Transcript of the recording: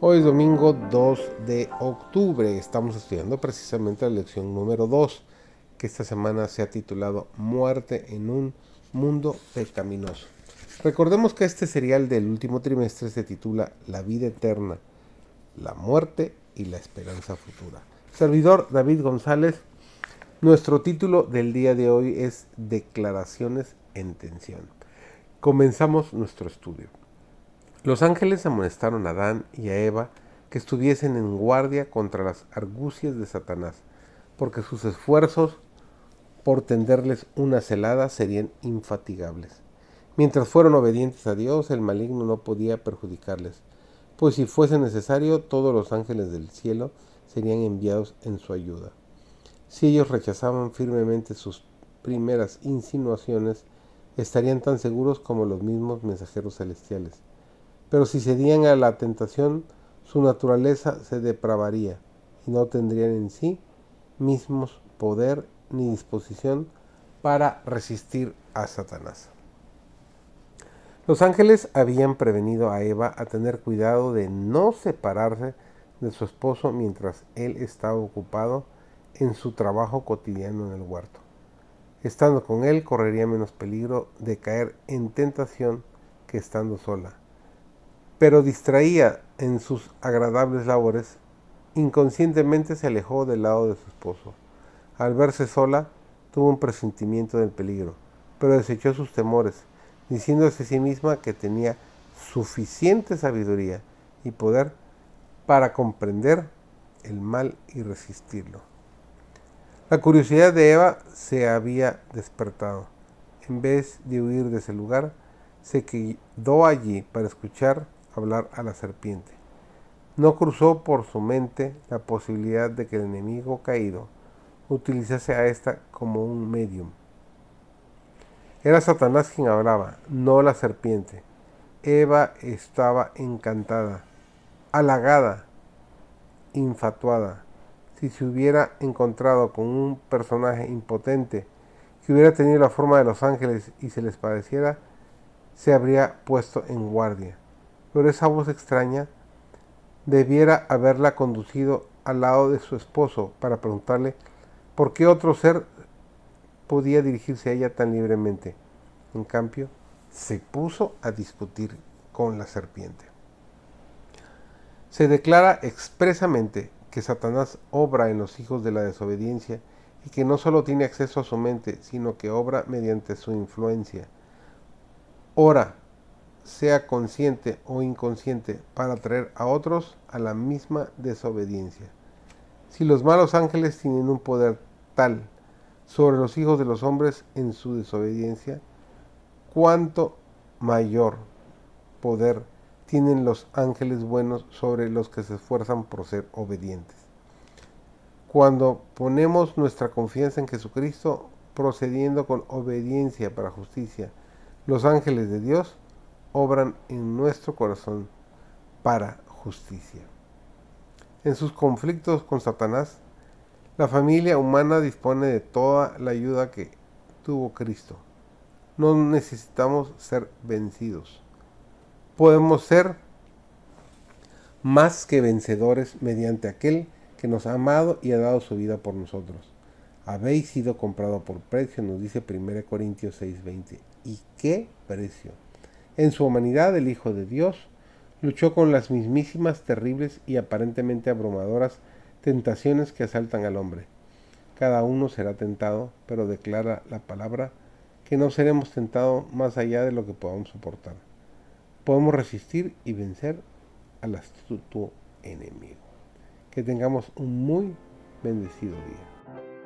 Hoy es domingo 2 de octubre. Estamos estudiando precisamente la lección número 2, que esta semana se ha titulado Muerte en un mundo pecaminoso. Recordemos que este serial del último trimestre se titula La vida eterna, la muerte y la esperanza futura. Servidor David González, nuestro título del día de hoy es Declaraciones en tensión. Comenzamos nuestro estudio. Los ángeles amonestaron a Adán y a Eva que estuviesen en guardia contra las argucias de Satanás, porque sus esfuerzos por tenderles una celada serían infatigables. Mientras fueron obedientes a Dios, el maligno no podía perjudicarles, pues si fuese necesario, todos los ángeles del cielo serían enviados en su ayuda. Si ellos rechazaban firmemente sus primeras insinuaciones, estarían tan seguros como los mismos mensajeros celestiales. Pero si cedían a la tentación, su naturaleza se depravaría y no tendrían en sí mismos poder ni disposición para resistir a Satanás. Los ángeles habían prevenido a Eva a tener cuidado de no separarse de su esposo mientras él estaba ocupado en su trabajo cotidiano en el huerto. Estando con él correría menos peligro de caer en tentación que estando sola pero distraía en sus agradables labores, inconscientemente se alejó del lado de su esposo. Al verse sola, tuvo un presentimiento del peligro, pero desechó sus temores, diciéndose a sí misma que tenía suficiente sabiduría y poder para comprender el mal y resistirlo. La curiosidad de Eva se había despertado. En vez de huir de ese lugar, se quedó allí para escuchar hablar a la serpiente. No cruzó por su mente la posibilidad de que el enemigo caído utilizase a ésta como un medium. Era Satanás quien hablaba, no la serpiente. Eva estaba encantada, halagada, infatuada. Si se hubiera encontrado con un personaje impotente que hubiera tenido la forma de los ángeles y se les pareciera, se habría puesto en guardia pero esa voz extraña debiera haberla conducido al lado de su esposo para preguntarle por qué otro ser podía dirigirse a ella tan libremente. En cambio, se puso a discutir con la serpiente. Se declara expresamente que Satanás obra en los hijos de la desobediencia y que no solo tiene acceso a su mente, sino que obra mediante su influencia. Ora sea consciente o inconsciente, para atraer a otros a la misma desobediencia. Si los malos ángeles tienen un poder tal sobre los hijos de los hombres en su desobediencia, cuánto mayor poder tienen los ángeles buenos sobre los que se esfuerzan por ser obedientes. Cuando ponemos nuestra confianza en Jesucristo, procediendo con obediencia para justicia, los ángeles de Dios obran en nuestro corazón para justicia. En sus conflictos con Satanás, la familia humana dispone de toda la ayuda que tuvo Cristo. No necesitamos ser vencidos. Podemos ser más que vencedores mediante aquel que nos ha amado y ha dado su vida por nosotros. Habéis sido comprado por precio, nos dice 1 Corintios 6:20. ¿Y qué precio? En su humanidad, el Hijo de Dios luchó con las mismísimas terribles y aparentemente abrumadoras tentaciones que asaltan al hombre. Cada uno será tentado, pero declara la palabra que no seremos tentados más allá de lo que podamos soportar. Podemos resistir y vencer al astuto enemigo. Que tengamos un muy bendecido día.